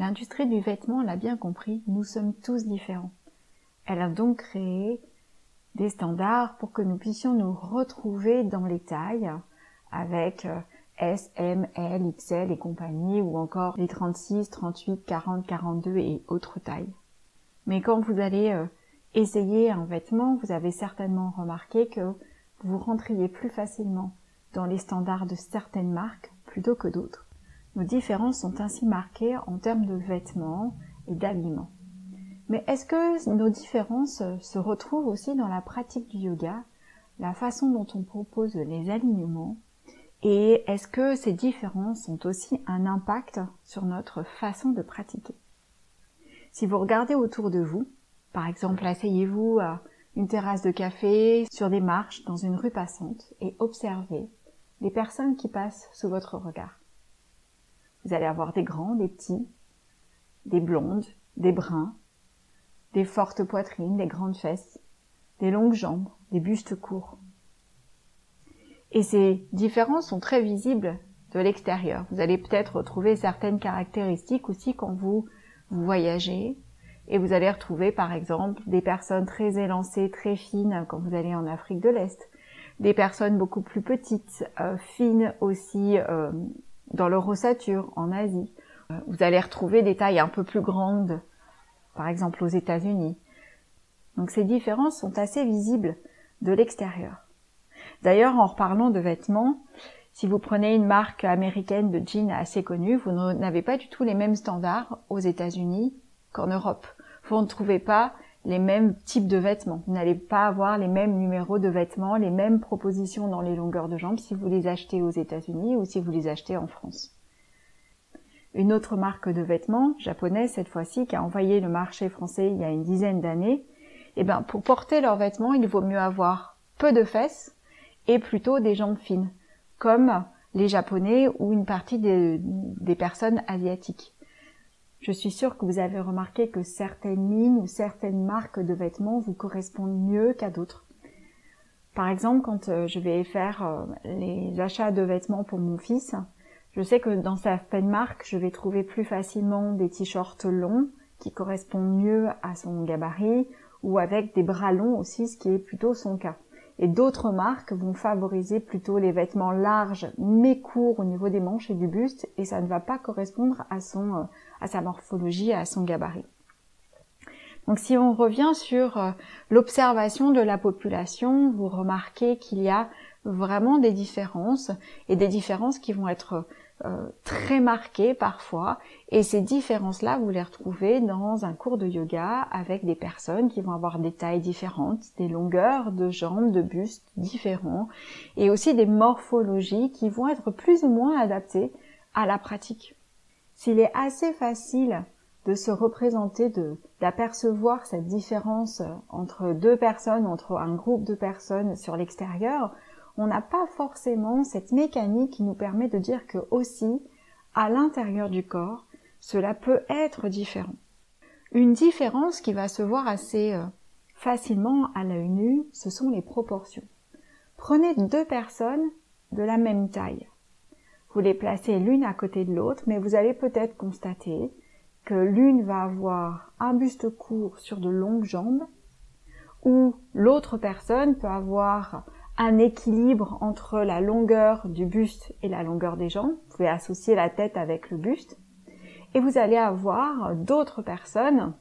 L'industrie du vêtement l'a bien compris, nous sommes tous différents. Elle a donc créé des standards pour que nous puissions nous retrouver dans les tailles avec euh, S, M, L, XL et compagnie ou encore les 36, 38, 40, 42 et autres tailles. Mais quand vous allez euh, essayer un vêtement, vous avez certainement remarqué que vous rentriez plus facilement dans les standards de certaines marques plutôt que d'autres. Nos différences sont ainsi marquées en termes de vêtements et d'aliments. Mais est-ce que nos différences se retrouvent aussi dans la pratique du yoga, la façon dont on propose les alignements, et est-ce que ces différences ont aussi un impact sur notre façon de pratiquer? Si vous regardez autour de vous, par exemple, asseyez-vous à une terrasse de café, sur des marches, dans une rue passante, et observez les personnes qui passent sous votre regard. Vous allez avoir des grands, des petits, des blondes, des bruns, des fortes poitrines, des grandes fesses, des longues jambes, des bustes courts. Et ces différences sont très visibles de l'extérieur. Vous allez peut-être retrouver certaines caractéristiques aussi quand vous, voyagez. Et vous allez retrouver par exemple des personnes très élancées, très fines quand vous allez en Afrique de l'Est. Des personnes beaucoup plus petites, euh, fines aussi euh, dans l'Eurossature en Asie. Euh, vous allez retrouver des tailles un peu plus grandes, par exemple aux États-Unis. Donc ces différences sont assez visibles de l'extérieur. D'ailleurs, en reparlant de vêtements, si vous prenez une marque américaine de jeans assez connue, vous n'avez pas du tout les mêmes standards aux États-Unis qu'en Europe. Vous ne trouvez pas les mêmes types de vêtements. Vous n'allez pas avoir les mêmes numéros de vêtements, les mêmes propositions dans les longueurs de jambes si vous les achetez aux États-Unis ou si vous les achetez en France. Une autre marque de vêtements, japonaise cette fois-ci, qui a envoyé le marché français il y a une dizaine d'années, eh ben, pour porter leurs vêtements, il vaut mieux avoir peu de fesses et plutôt des jambes fines, comme les japonais ou une partie des, des personnes asiatiques. Je suis sûre que vous avez remarqué que certaines lignes ou certaines marques de vêtements vous correspondent mieux qu'à d'autres. Par exemple, quand euh, je vais faire euh, les achats de vêtements pour mon fils, je sais que dans certaines marques, je vais trouver plus facilement des t-shirts longs qui correspondent mieux à son gabarit ou avec des bras longs aussi, ce qui est plutôt son cas. Et d'autres marques vont favoriser plutôt les vêtements larges mais courts au niveau des manches et du buste et ça ne va pas correspondre à son euh, à sa morphologie, à son gabarit. Donc si on revient sur euh, l'observation de la population, vous remarquez qu'il y a vraiment des différences et des différences qui vont être euh, très marquées parfois et ces différences-là vous les retrouvez dans un cours de yoga avec des personnes qui vont avoir des tailles différentes, des longueurs de jambes, de bustes différents et aussi des morphologies qui vont être plus ou moins adaptées à la pratique. S'il est assez facile de se représenter, de d'apercevoir cette différence entre deux personnes, entre un groupe de personnes sur l'extérieur, on n'a pas forcément cette mécanique qui nous permet de dire que aussi, à l'intérieur du corps, cela peut être différent. Une différence qui va se voir assez euh, facilement à l'œil nu, ce sont les proportions. Prenez deux personnes de la même taille. Vous les placez l'une à côté de l'autre, mais vous allez peut-être constater que l'une va avoir un buste court sur de longues jambes, ou l'autre personne peut avoir un équilibre entre la longueur du buste et la longueur des jambes. Vous pouvez associer la tête avec le buste. Et vous allez avoir d'autres personnes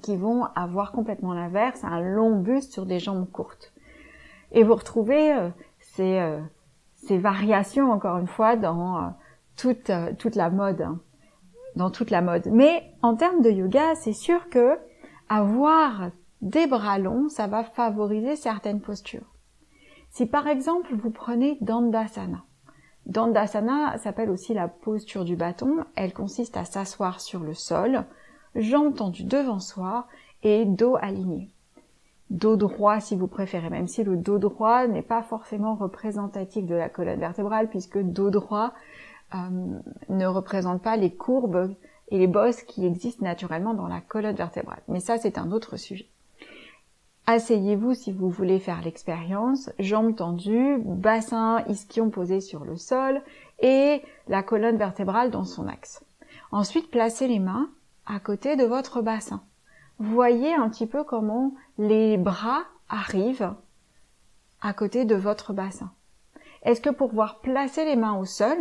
qui vont avoir complètement l'inverse, un long buste sur des jambes courtes. Et vous retrouvez euh, ces, euh, ces variations, encore une fois, dans toute, euh, toute la mode. Hein. Dans toute la mode. Mais en termes de yoga, c'est sûr que avoir des bras longs, ça va favoriser certaines postures. Si par exemple vous prenez Dandasana, Dandasana s'appelle aussi la posture du bâton. Elle consiste à s'asseoir sur le sol, jambes tendues devant soi et dos aligné. Dos droit si vous préférez, même si le dos droit n'est pas forcément représentatif de la colonne vertébrale puisque dos droit euh, ne représente pas les courbes et les bosses qui existent naturellement dans la colonne vertébrale. Mais ça, c'est un autre sujet. Asseyez-vous si vous voulez faire l'expérience, jambes tendues, bassin ischion posé sur le sol et la colonne vertébrale dans son axe. Ensuite, placez les mains à côté de votre bassin. Voyez un petit peu comment les bras arrivent à côté de votre bassin. Est-ce que pour pouvoir placer les mains au sol,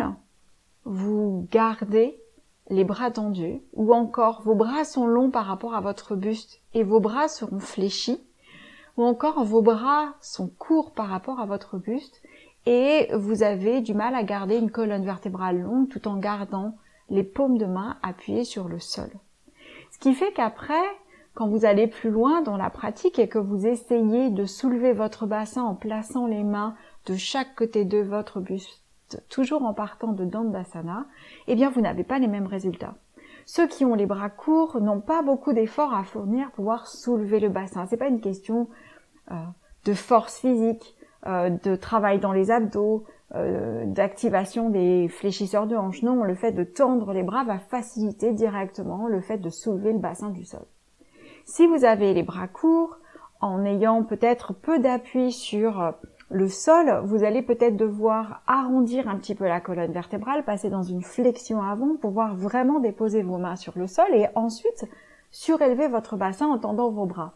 vous gardez les bras tendus ou encore vos bras sont longs par rapport à votre buste et vos bras seront fléchis? Ou encore vos bras sont courts par rapport à votre buste et vous avez du mal à garder une colonne vertébrale longue tout en gardant les paumes de main appuyées sur le sol. Ce qui fait qu'après, quand vous allez plus loin dans la pratique et que vous essayez de soulever votre bassin en plaçant les mains de chaque côté de votre buste, toujours en partant de Dandasana, eh bien vous n'avez pas les mêmes résultats. Ceux qui ont les bras courts n'ont pas beaucoup d'efforts à fournir pour pouvoir soulever le bassin. C'est pas une question euh, de force physique, euh, de travail dans les abdos, euh, d'activation des fléchisseurs de hanches. Non, le fait de tendre les bras va faciliter directement le fait de soulever le bassin du sol. Si vous avez les bras courts, en ayant peut-être peu d'appui sur le sol, vous allez peut-être devoir arrondir un petit peu la colonne vertébrale, passer dans une flexion avant pour pouvoir vraiment déposer vos mains sur le sol et ensuite surélever votre bassin en tendant vos bras.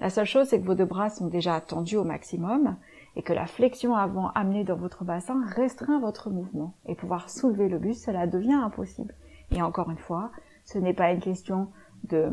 La seule chose, c'est que vos deux bras sont déjà tendus au maximum et que la flexion avant amenée dans votre bassin restreint votre mouvement. Et pouvoir soulever le buste, cela devient impossible. Et encore une fois, ce n'est pas une question de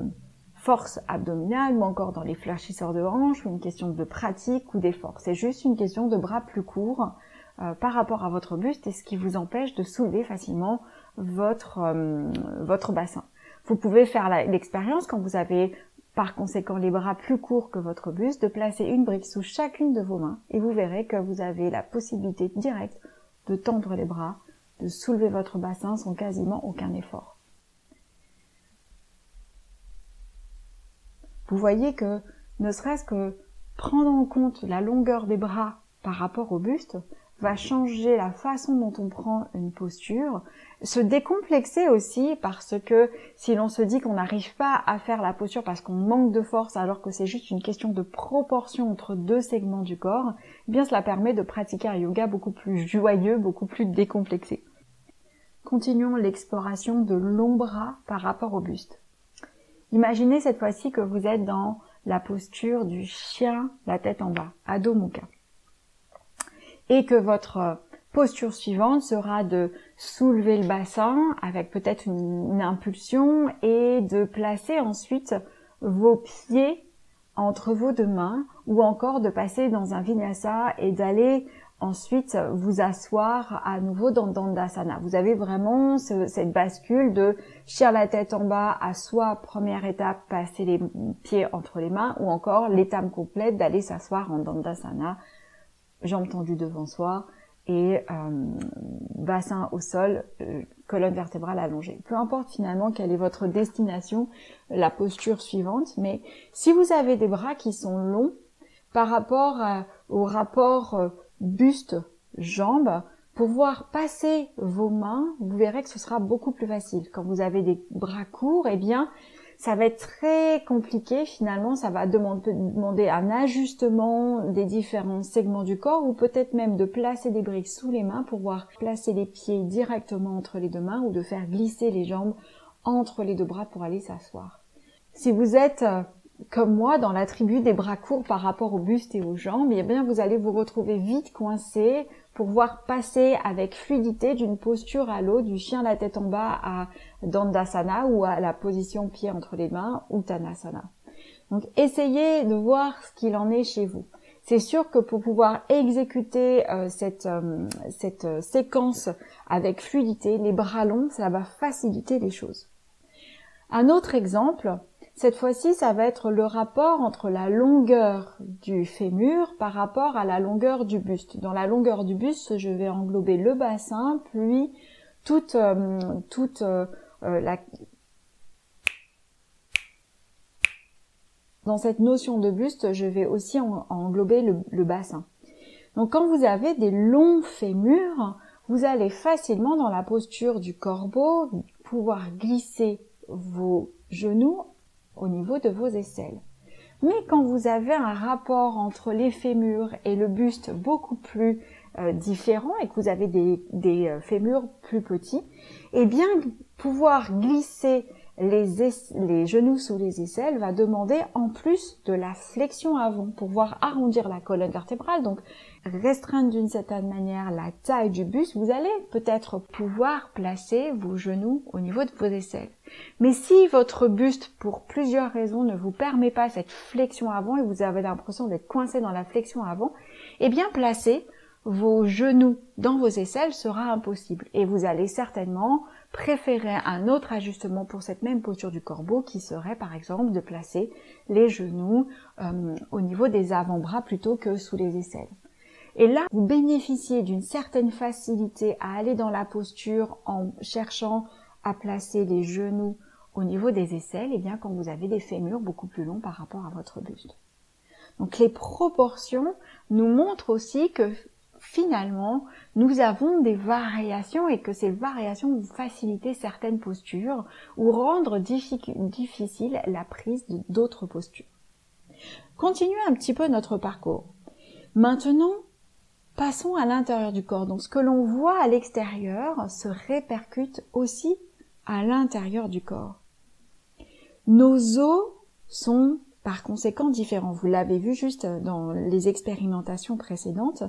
force abdominale ou encore dans les fléchisseurs de hanches ou une question de pratique ou d'effort. C'est juste une question de bras plus courts euh, par rapport à votre buste et ce qui vous empêche de soulever facilement votre, euh, votre bassin. Vous pouvez faire l'expérience quand vous avez par conséquent les bras plus courts que votre buste de placer une brique sous chacune de vos mains et vous verrez que vous avez la possibilité directe de tendre les bras, de soulever votre bassin sans quasiment aucun effort. Vous voyez que ne serait-ce que prendre en compte la longueur des bras par rapport au buste va changer la façon dont on prend une posture, se décomplexer aussi parce que si l'on se dit qu'on n'arrive pas à faire la posture parce qu'on manque de force alors que c'est juste une question de proportion entre deux segments du corps, eh bien cela permet de pratiquer un yoga beaucoup plus joyeux, beaucoup plus décomplexé. Continuons l'exploration de bras par rapport au buste. Imaginez cette fois-ci que vous êtes dans la posture du chien, la tête en bas, Adho Mukha. Et que votre posture suivante sera de soulever le bassin avec peut-être une, impulsion et de placer ensuite vos pieds entre vos deux mains ou encore de passer dans un vinyasa et d'aller ensuite vous asseoir à nouveau dans Dandasana. Vous avez vraiment cette bascule de chier la tête en bas à soit première étape passer les pieds entre les mains ou encore l'étape complète d'aller s'asseoir en Dandasana, jambes tendues devant soi et euh, bassin au sol, euh, colonne vertébrale allongée. Peu importe finalement quelle est votre destination, la posture suivante, mais si vous avez des bras qui sont longs par rapport au rapport euh, buste, jambes, pour voir passer vos mains, vous verrez que ce sera beaucoup plus facile. Quand vous avez des bras courts, eh bien, ça va être très compliqué finalement, ça va demander un ajustement des différents segments du corps ou peut-être même de placer des briques sous les mains pour voir placer les pieds directement entre les deux mains ou de faire glisser les jambes entre les deux bras pour aller s'asseoir. Si vous êtes euh, comme moi, dans la tribu des bras courts par rapport au buste et aux jambes, eh bien, vous allez vous retrouver vite coincé pour voir passer avec fluidité d'une posture à l'autre, du chien la tête en bas à Dandasana ou à la position pied entre les mains, Uttanasana. Donc, essayez de voir ce qu'il en est chez vous. C'est sûr que pour pouvoir exécuter euh, cette, euh, cette euh, séquence avec fluidité, les bras longs, ça va faciliter les choses. Un autre exemple, Cette fois-ci, ça va être le rapport entre la longueur du fémur par rapport à la longueur du buste. Dans la longueur du buste, je vais englober le bassin, puis toute, euh, toute euh, euh, la... Dans cette notion de buste, je vais aussi englober le, le bassin. Donc quand vous avez des longs fémurs, vous allez facilement dans la posture du corbeau pouvoir glisser vos genoux au niveau de vos aisselles. Mais quand vous avez un rapport entre les fémurs et le buste beaucoup plus euh, différent et que vous avez des, des euh, fémurs plus petits, eh bien pouvoir glisser les, genoux sous les aisselles va demander en plus de la flexion avant pour pouvoir arrondir la colonne vertébrale, donc restreindre d'une certaine manière la taille du buste, vous allez peut-être pouvoir placer vos genoux au niveau de vos aisselles. Mais si votre buste, pour plusieurs raisons, ne vous permet pas cette flexion avant et vous avez l'impression d'être coincé dans la flexion avant, eh bien placer vos genoux dans vos aisselles sera impossible et vous allez certainement préférer un autre ajustement pour cette même posture du corbeau qui serait par exemple de placer les genoux euh, au niveau des avant-bras plutôt que sous les aisselles. Et là, vous bénéficiez d'une certaine facilité à aller dans la posture en cherchant à placer les genoux au niveau des aisselles, et bien quand vous avez des fémurs beaucoup plus longs par rapport à votre buste. Donc les proportions nous montrent aussi que finalement, nous avons des variations et que ces variations vont faciliter certaines postures ou rendre difficile la prise d'autres postures. Continuons un petit peu notre parcours. Maintenant, passons à l'intérieur du corps. Donc ce que l'on voit à l'extérieur se répercute aussi à l'intérieur du corps. Nos os sont par conséquent différents. Vous l'avez vu juste dans les expérimentations précédentes.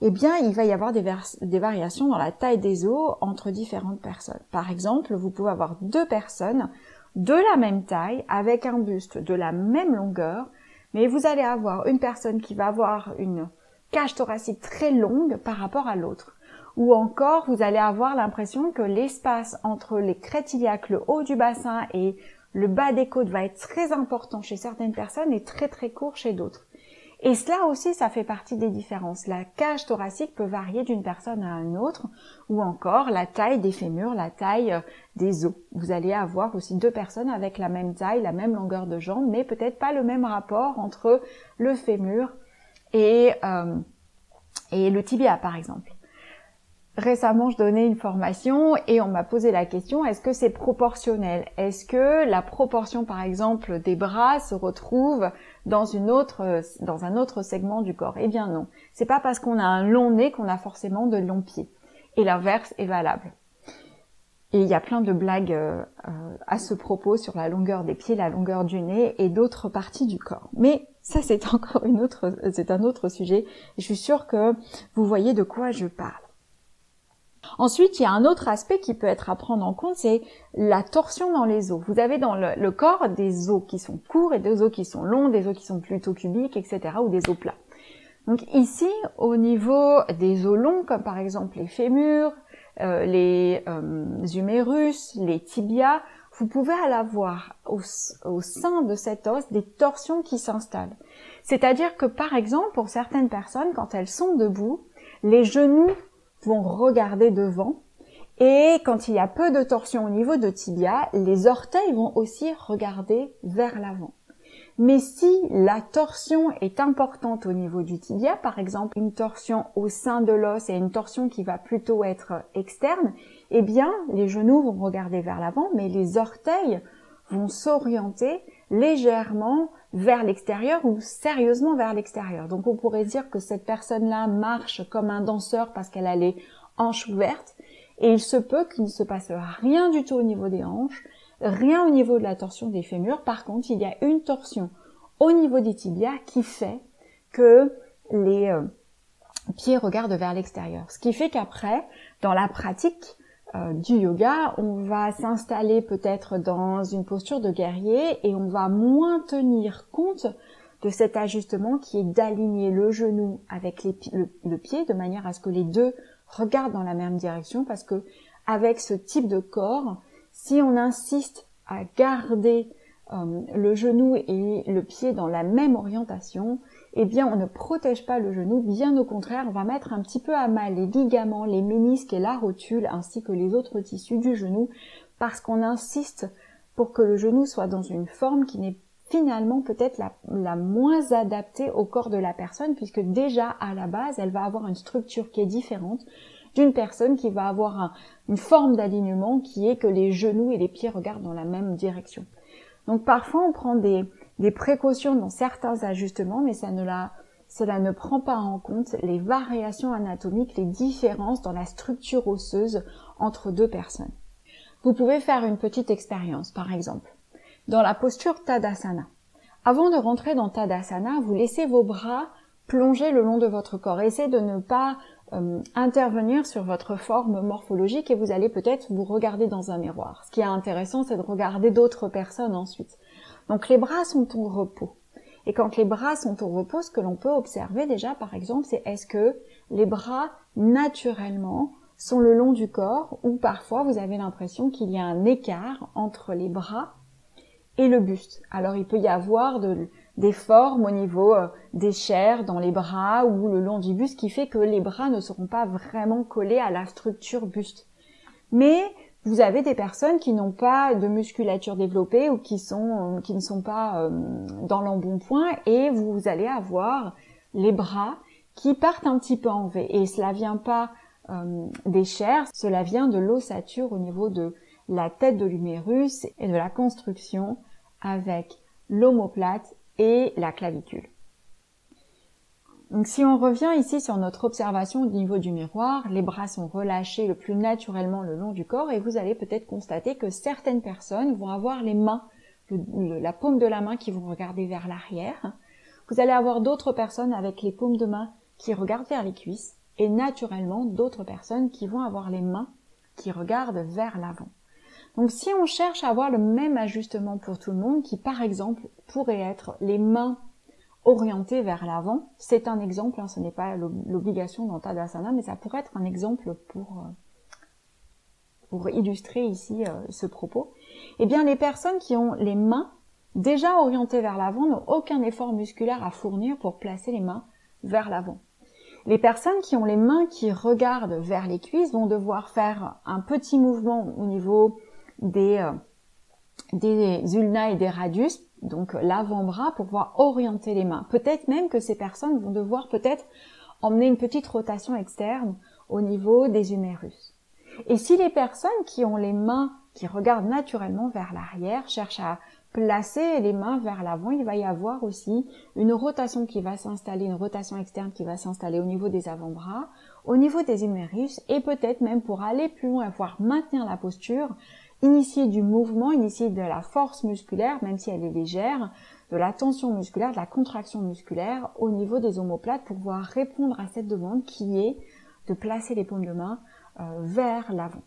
Eh bien, il va y avoir des, variations dans la taille des os entre différentes personnes. Par exemple, vous pouvez avoir deux personnes de la même taille avec un buste de la même longueur, mais vous allez avoir une personne qui va avoir une cage thoracique très longue par rapport à l'autre. Ou encore, vous allez avoir l'impression que l'espace entre les crêtes le haut du bassin et le bas des côtes va être très important chez certaines personnes et très très court chez d'autres. Et cela aussi, ça fait partie des différences. La cage thoracique peut varier d'une personne à une autre, ou encore la taille des fémurs, la taille euh, des os. Vous allez avoir aussi deux personnes avec la même taille, la même longueur de jambe, mais peut-être pas le même rapport entre le fémur et, euh, et le tibia, par exemple. Récemment, je donnais une formation et on m'a posé la question est-ce que c'est proportionnel? Est-ce que la proportion, par exemple, des bras se retrouve dans une autre, dans un autre segment du corps? Eh bien non. C'est pas parce qu'on a un long nez qu'on a forcément de longs pieds. Et l'inverse est valable. Et il y a plein de blagues euh, euh, à ce propos sur la longueur des pieds, la longueur du nez et d'autres parties du corps. Mais ça, c'est encore une autre, c'est un autre sujet. Je suis sûre que vous voyez de quoi je parle. Ensuite, il y a un autre aspect qui peut être à prendre en compte, c'est la torsion dans les os. Vous avez dans le, corps des os qui sont courts et des os qui sont longs, des os qui sont plutôt cubiques, etc., ou des os plats. Donc ici, au niveau des os longs, comme par exemple les fémurs, euh, les euh, humérus, les tibias, vous pouvez avoir au, au sein de cet os des torsions qui s'installent. C'est-à-dire que par exemple, pour certaines personnes, quand elles sont debout, les genoux vont regarder devant. Et quand il y a peu de torsion au niveau de tibia, les orteils vont aussi regarder vers l'avant. Mais si la torsion est importante au niveau du tibia, par exemple une torsion au sein de l'os et une torsion qui va plutôt être externe, eh bien les genoux vont regarder vers l'avant, mais les orteils vont s'orienter légèrement vers l'extérieur ou sérieusement vers l'extérieur. Donc on pourrait dire que cette personne-là marche comme un danseur parce qu'elle a les hanches ouvertes et il se peut qu'il ne se passe rien du tout au niveau des hanches, rien au niveau de la torsion des fémurs. Par contre, il y a une torsion au niveau des tibias qui fait que les euh, pieds regardent vers l'extérieur. Ce qui fait qu'après, dans la pratique, euh, du yoga, on va s'installer peut-être dans une posture de guerrier et on va moins tenir compte de cet ajustement qui est d'aligner le genou avec le, pied de manière à ce que les deux regardent dans la même direction parce que avec ce type de corps, si on insiste à garder euh, le genou et le pied dans la même orientation, eh bien on ne protège pas le genou, bien au contraire, on va mettre un petit peu à mal les ligaments, les ménisques et la rotule, ainsi que les autres tissus du genou, parce qu'on insiste pour que le genou soit dans une forme qui n'est finalement peut-être la, moins adaptée au corps de la personne, puisque déjà à la base, elle va avoir une structure qui est différente d'une personne qui va avoir une forme d'alignement qui est que les genoux et les pieds regardent dans la même direction. Donc parfois on prend des, précautions dans certains ajustements, mais cela ne prend pas en compte les variations anatomiques, les différences dans la structure osseuse entre deux personnes. Vous pouvez faire une petite expérience, par exemple. Dans la posture Tadasana. Avant de rentrer dans Tadasana, vous laissez vos bras plonger le long de votre corps. Essayez de ne pas euh, intervenir sur votre forme morphologique et vous allez peut-être vous regarder dans un miroir. Ce qui est intéressant, c'est de regarder d'autres personnes ensuite. Donc les bras sont au repos. Et quand les bras sont au repos, ce que l'on peut observer déjà, par exemple, c'est est-ce que les bras, naturellement, sont le long du corps ou parfois vous avez l'impression qu'il y a un écart entre les bras et le buste. Alors il peut y avoir de, des formes au niveau euh, des chairs dans les bras ou le long du buste qui fait que les bras ne seront pas vraiment collés à la structure buste. Mais vous avez des personnes qui n'ont pas de musculature développée ou qui sont euh, qui ne sont pas euh, dans l'embonpoint et vous allez avoir les bras qui partent un petit peu en V et cela vient pas des chairs, cela vient de l'ossature au niveau de la tête de l'humérus et de la construction avec l'omoplate et la clavicule. Donc si on revient ici sur notre observation au niveau du miroir, les bras sont relâchés le plus naturellement le long du corps et vous allez peut-être constater que certaines personnes vont avoir les mains, la paume de la main qui vont regarder vers l'arrière. Vous allez avoir d'autres personnes avec les paumes de main qui regardent vers les cuisses et naturellement d'autres personnes qui vont avoir les mains qui regardent vers l'avant. Donc si on cherche à avoir le même ajustement pour tout le monde, qui par exemple pourrait être les mains orientées vers l'avant, c'est un exemple, hein, ce n'est pas l'obligation dans Tadasana, mais ça pourrait être un exemple pour, euh, pour illustrer ici euh, ce propos. Eh bien les personnes qui ont les mains déjà orientées vers l'avant n'ont aucun effort musculaire à fournir pour placer les mains vers l'avant. Les personnes qui ont les mains qui regardent vers les cuisses vont devoir faire un petit mouvement au niveau des, euh, des ulna et des radius, donc l'avant-bras, pour pouvoir orienter les mains. Peut-être même que ces personnes vont devoir peut-être emmener une petite rotation externe au niveau des humérus. Et si les personnes qui ont les mains qui regardent naturellement vers l'arrière cherchent à placer les mains vers l'avant, il va y avoir aussi une rotation qui va s'installer, une rotation externe qui va s'installer au niveau des avant-bras, au niveau des humérus et peut-être même pour aller plus loin pouvoir maintenir la posture, initier du mouvement, initier de la force musculaire, même si elle est légère, de la tension musculaire, de la contraction musculaire au niveau des omoplates pour pouvoir répondre à cette demande qui est de placer les paumes de main euh, vers l'avant.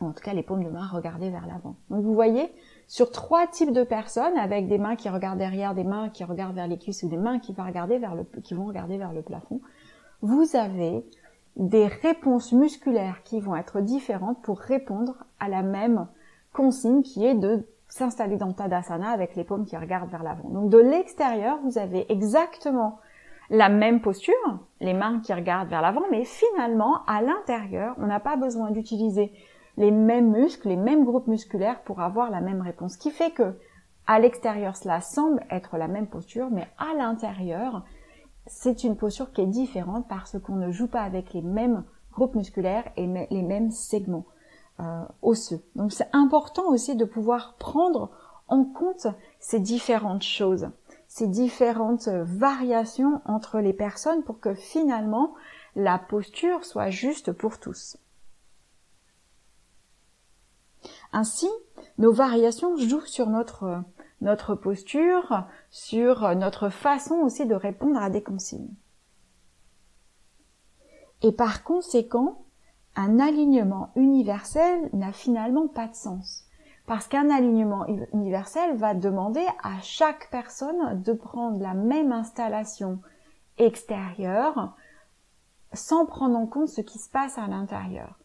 En tout cas, les paumes de main regardées vers l'avant. Donc vous voyez, sur trois types de personnes, avec des mains qui regardent derrière, des mains qui regardent vers les cuisses ou des mains qui vont regarder vers le, qui vont regarder vers le plafond, vous avez des réponses musculaires qui vont être différentes pour répondre à la même consigne qui est de s'installer dans Tadasana avec les paumes qui regardent vers l'avant. Donc de l'extérieur, vous avez exactement la même posture, les mains qui regardent vers l'avant, mais finalement, à l'intérieur, on n'a pas besoin d'utiliser les mêmes muscles, les mêmes groupes musculaires pour avoir la même réponse. Ce qui fait que, à l'extérieur, cela semble être la même posture, mais à l'intérieur, c'est une posture qui est différente parce qu'on ne joue pas avec les mêmes groupes musculaires et les mêmes segments euh, osseux. Donc c'est important aussi de pouvoir prendre en compte ces différentes choses, ces différentes variations entre les personnes pour que finalement la posture soit juste pour tous. Ainsi, nos variations jouent sur notre notre posture, sur notre façon aussi de répondre à des consignes. Et par conséquent, un alignement universel n'a finalement pas de sens. Parce qu'un alignement universel va demander à chaque personne de prendre la même installation extérieure sans prendre en compte ce qui se passe à l'intérieur.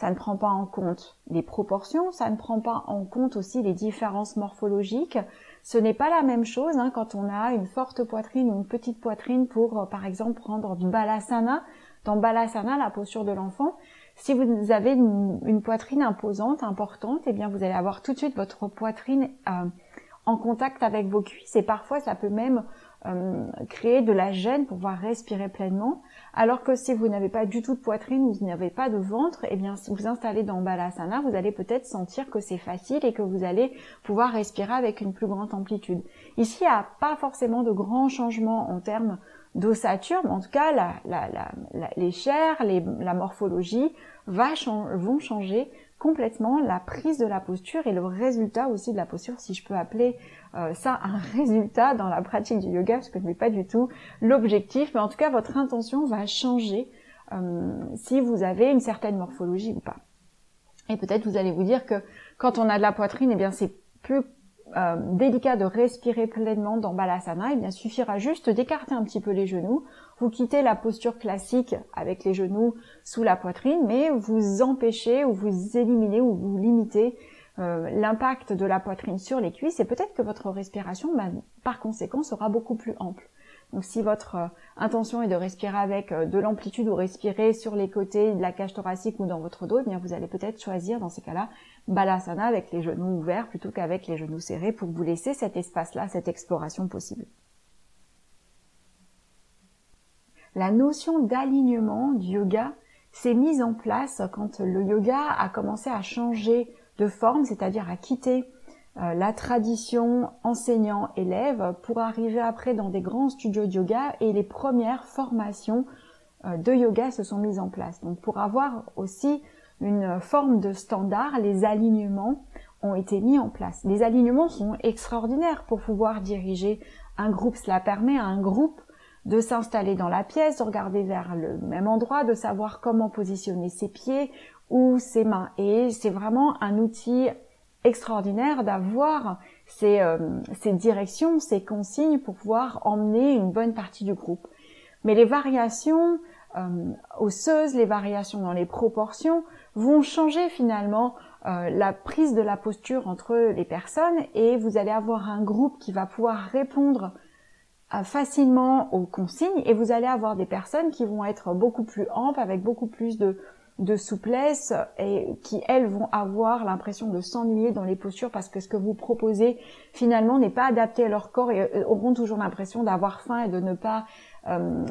Ça ne prend pas en compte les proportions, ça ne prend pas en compte aussi les différences morphologiques. Ce n'est pas la même chose hein, quand on a une forte poitrine ou une petite poitrine pour, euh, par exemple, prendre du balasana. Dans balasana, la posture de l'enfant, si vous avez une, poitrine imposante, importante, eh bien vous allez avoir tout de suite votre poitrine euh, en contact avec vos cuisses et parfois ça peut même euh, créer de la gêne pour pouvoir respirer pleinement. Alors que si vous n'avez pas du tout de poitrine, vous n'avez pas de ventre, eh bien si vous installez dans Balasana, vous allez peut-être sentir que c'est facile et que vous allez pouvoir respirer avec une plus grande amplitude. Ici, il n'y a pas forcément de grands changements en termes d'ossature, mais en tout cas, la, la, la, les chairs, la morphologie vont changer complètement la prise de la posture et le résultat aussi de la posture, si je peux appeler euh, ça un résultat dans la pratique du yoga, parce que ce n'est pas du tout l'objectif, mais en tout cas votre intention va changer euh, si vous avez une certaine morphologie ou pas. Et peut-être vous allez vous dire que quand on a de la poitrine, eh bien c'est plus euh, délicat de respirer pleinement dans Balasana, eh bien, suffira juste d'écarter un petit peu les genoux. Vous quittez la posture classique avec les genoux sous la poitrine, mais vous empêchez ou vous éliminez ou vous limitez euh, l'impact de la poitrine sur les cuisses et peut-être que votre respiration, bah, par conséquent, sera beaucoup plus ample. Donc si votre euh, intention est de respirer avec de l'amplitude ou respirer sur les côtés de la cage thoracique ou dans votre dos, eh bien vous allez peut-être choisir dans ces cas-là balasana avec les genoux ouverts plutôt qu'avec les genoux serrés pour vous laisser cet espace-là, cette exploration possible. La notion d'alignement du yoga s'est mise en place quand le yoga a commencé à changer de forme, c'est-à-dire à quitter euh, la tradition enseignant-élève pour arriver après dans des grands studios de yoga et les premières formations euh, de yoga se sont mises en place. Donc pour avoir aussi une forme de standard, les alignements ont été mis en place. Les alignements sont extraordinaires pour pouvoir diriger un groupe. Cela permet à un groupe de s'installer dans la pièce, de regarder vers le même endroit, de savoir comment positionner ses pieds ou ses mains. Et c'est vraiment un outil extraordinaire d'avoir ces, euh, ces, directions, ces consignes pour pouvoir emmener une bonne partie du groupe. Mais les variations euh, osseuses, les variations dans les proportions vont changer finalement euh, la prise de la posture entre les personnes et vous allez avoir un groupe qui va pouvoir répondre euh, facilement aux consignes et vous allez avoir des personnes qui vont être beaucoup plus amples avec beaucoup plus de, de souplesse et qui elles vont avoir l'impression de s'ennuyer dans les postures parce que ce que vous proposez finalement n'est pas adapté à leur corps et euh, auront toujours l'impression d'avoir faim et de ne pas euh,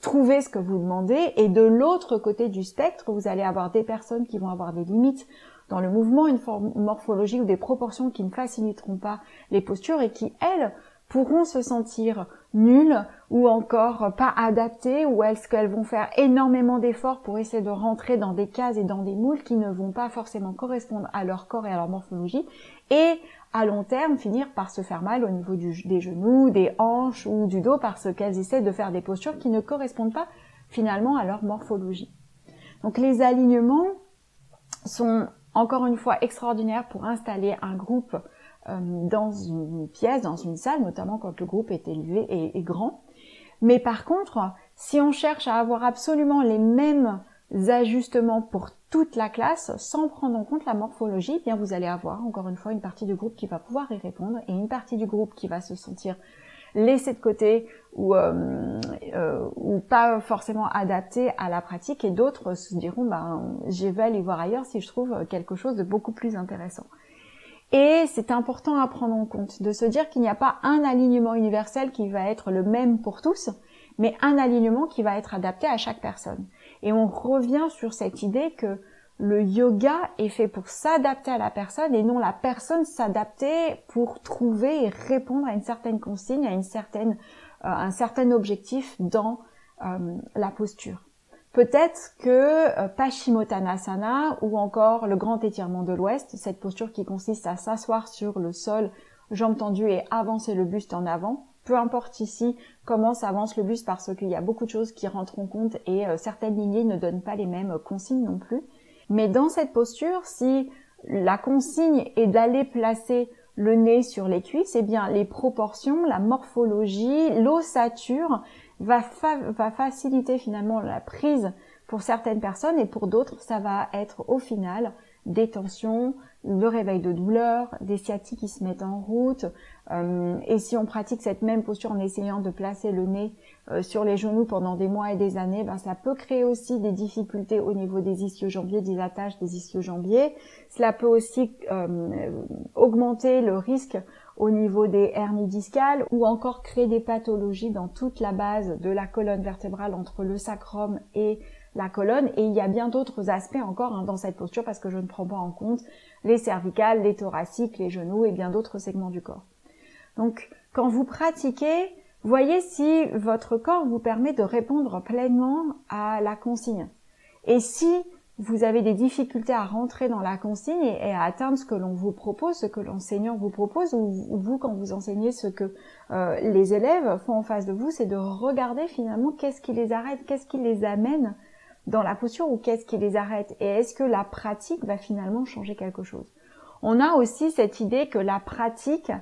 trouver ce que vous demandez. Et de l'autre côté du spectre, vous allez avoir des personnes qui vont avoir des limites dans le mouvement, une forme morphologie ou des proportions qui ne faciliteront pas les postures et qui, elles, pourront se sentir nulles ou encore pas adaptées ou est-ce qu'elles vont faire énormément d'efforts pour essayer de rentrer dans des cases et dans des moules qui ne vont pas forcément correspondre à leur corps et à leur morphologie et à long terme finir par se faire mal au niveau des genoux, des hanches ou du dos parce qu'elles essaient de faire des postures qui ne correspondent pas finalement à leur morphologie. Donc les alignements sont encore une fois extraordinaires pour installer un groupe dans une pièce, dans une salle, notamment quand le groupe est élevé et, grand. Mais par contre, si on cherche à avoir absolument les mêmes ajustements pour toute la classe sans prendre en compte la morphologie, eh bien vous allez avoir encore une fois une partie du groupe qui va pouvoir y répondre et une partie du groupe qui va se sentir laissé de côté ou, euh, euh, ou pas forcément adapté à la pratique et d'autres se diront ben je vais aller voir ailleurs si je trouve quelque chose de beaucoup plus intéressant. Et c'est important à prendre en compte de se dire qu'il n'y a pas un alignement universel qui va être le même pour tous, mais un alignement qui va être adapté à chaque personne. Et on revient sur cette idée que le yoga est fait pour s'adapter à la personne et non la personne s'adapter pour trouver et répondre à une certaine consigne, à une certaine, euh, un certain objectif dans euh, la posture. Peut-être que euh, Paschimottanasana ou encore le grand étirement de l'ouest, cette posture qui consiste à s'asseoir sur le sol, jambes tendues et avancer le buste en avant, peu importe ici comment s'avance le bus parce qu'il y a beaucoup de choses qui rentrent en compte et euh, certaines lignées ne donnent pas les mêmes consignes non plus. Mais dans cette posture, si la consigne est d'aller placer le nez sur les cuisses, eh bien les proportions, la morphologie, l'ossature va, va faciliter finalement la prise pour certaines personnes et pour d'autres, ça va être au final des tensions, le réveil de douleur, des sciatiques qui se mettent en route. Euh, et si on pratique cette même posture en essayant de placer le nez euh, sur les genoux pendant des mois et des années, ben ça peut créer aussi des difficultés au niveau des ischio-jambiers, des attaches des ischio-jambiers. Cela peut aussi euh, augmenter le risque au niveau des hernies discales ou encore créer des pathologies dans toute la base de la colonne vertébrale entre le sacrum et la colonne et il y a bien d'autres aspects encore hein, dans cette posture parce que je ne prends pas en compte les cervicales, les thoraciques, les genoux et bien d'autres segments du corps. Donc quand vous pratiquez, voyez si votre corps vous permet de répondre pleinement à la consigne. Et si vous avez des difficultés à rentrer dans la consigne et, à atteindre ce que l'on vous propose, ce que l'enseignant vous propose, ou, vous quand vous enseignez ce que euh, les élèves font en face de vous, c'est de regarder finalement qu'est-ce qui les arrête, qu'est-ce qui les amène dans la posture ou qu'est-ce qui les arrête et est-ce que la pratique va finalement changer quelque chose? On a aussi cette idée que la pratique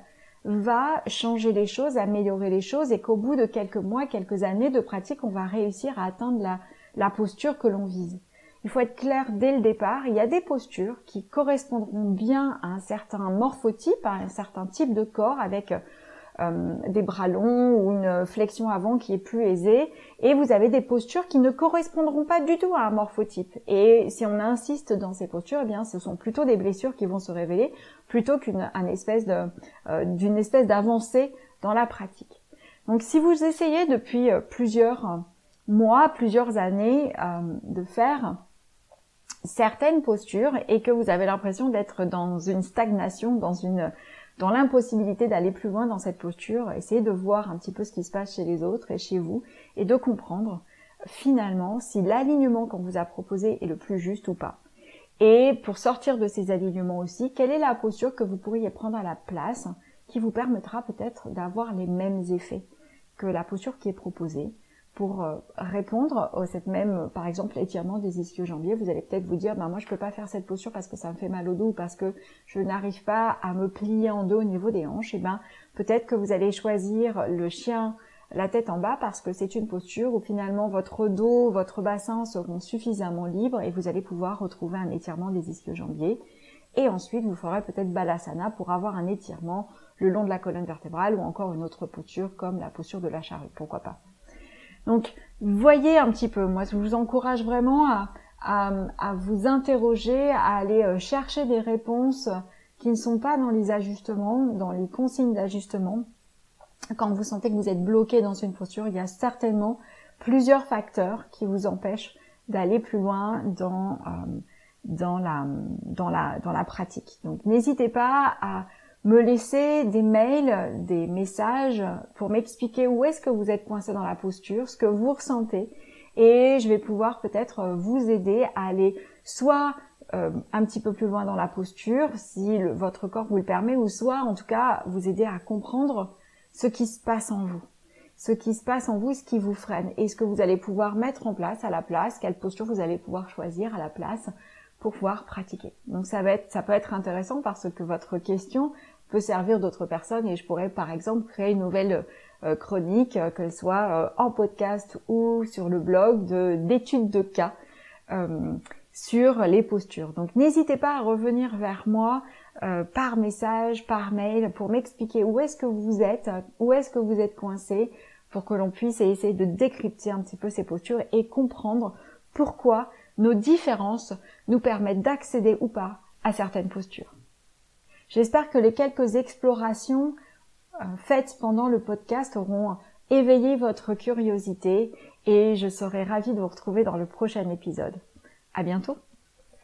va changer les choses, améliorer les choses et qu'au bout de quelques mois, quelques années de pratique, on va réussir à atteindre la, la posture que l'on vise. Il faut être clair dès le départ, il y a des postures qui correspondront bien à un certain morphotype, à un certain type de corps avec euh, des bras longs ou une flexion avant qui est plus aisée. Et vous avez des postures qui ne correspondront pas du tout à un morphotype. Et si on insiste dans ces postures, eh bien, ce sont plutôt des blessures qui vont se révéler plutôt qu'une espèce de, euh, d'une espèce d'avancée dans la pratique. Donc, si vous essayez depuis euh, plusieurs mois, plusieurs années de faire certaines postures et que vous avez l'impression d'être dans une stagnation, dans une dans l'impossibilité d'aller plus loin dans cette posture, essayez de voir un petit peu ce qui se passe chez les autres et chez vous et de comprendre finalement si l'alignement qu'on vous a proposé est le plus juste ou pas. Et pour sortir de ces alignements aussi, quelle est la posture que vous pourriez prendre à la place qui vous permettra peut-être d'avoir les mêmes effets que la posture qui est proposée pour euh, répondre à cette même, par exemple, étirement des ischio-jambiers, vous allez peut-être vous dire, ben moi je peux pas faire cette posture parce que ça me fait mal au dos ou parce que je n'arrive pas à me plier en dos au niveau des hanches. Et ben peut-être que vous allez choisir le chien la tête en bas parce que c'est une posture où finalement votre dos, votre bassin seront suffisamment libres et vous allez pouvoir retrouver un étirement des ischio-jambiers. Et ensuite, vous ferez peut-être balasana pour avoir un étirement le long de la colonne vertébrale ou encore une autre posture comme la posture de la charrue, pourquoi pas. Donc, voyez un petit peu. Moi, je vous encourage vraiment à, à, vous interroger, à aller euh, chercher des réponses qui ne sont pas dans les ajustements, dans les consignes d'ajustement. Quand vous sentez que vous êtes bloqué dans une posture, il y a certainement plusieurs facteurs qui vous empêchent d'aller plus loin dans, euh, dans, la, dans, la, dans la pratique. Donc n'hésitez pas à me laisser des mails, des messages pour m'expliquer où est-ce que vous êtes coincé dans la posture, ce que vous ressentez, et je vais pouvoir peut-être euh, vous aider à aller soit euh, un petit peu plus loin dans la posture, si votre corps vous le permet, ou soit en tout cas vous aider à comprendre ce qui se passe en vous, ce qui se passe en vous, ce qui vous freine, et ce que vous allez pouvoir mettre en place à la place, quelle posture vous allez pouvoir choisir à la place pour pouvoir pratiquer. Donc ça va être, ça peut être intéressant parce que votre question peut servir d'autres personnes et je pourrais par exemple créer une nouvelle euh, chronique, euh, qu'elle soit euh, en podcast ou sur le blog d'études de, cas sur les postures. Donc n'hésitez pas à revenir vers moi par message, par mail pour m'expliquer où est-ce que vous êtes, où est-ce que vous êtes coincé pour que l'on puisse essayer de décrypter un petit peu ces postures et comprendre pourquoi nos différences nous permettent d'accéder ou pas à certaines postures. J'espère que les quelques explorations euh, faites pendant le podcast auront éveillé votre curiosité et je serai ravie de vous retrouver dans le prochain épisode. À bientôt!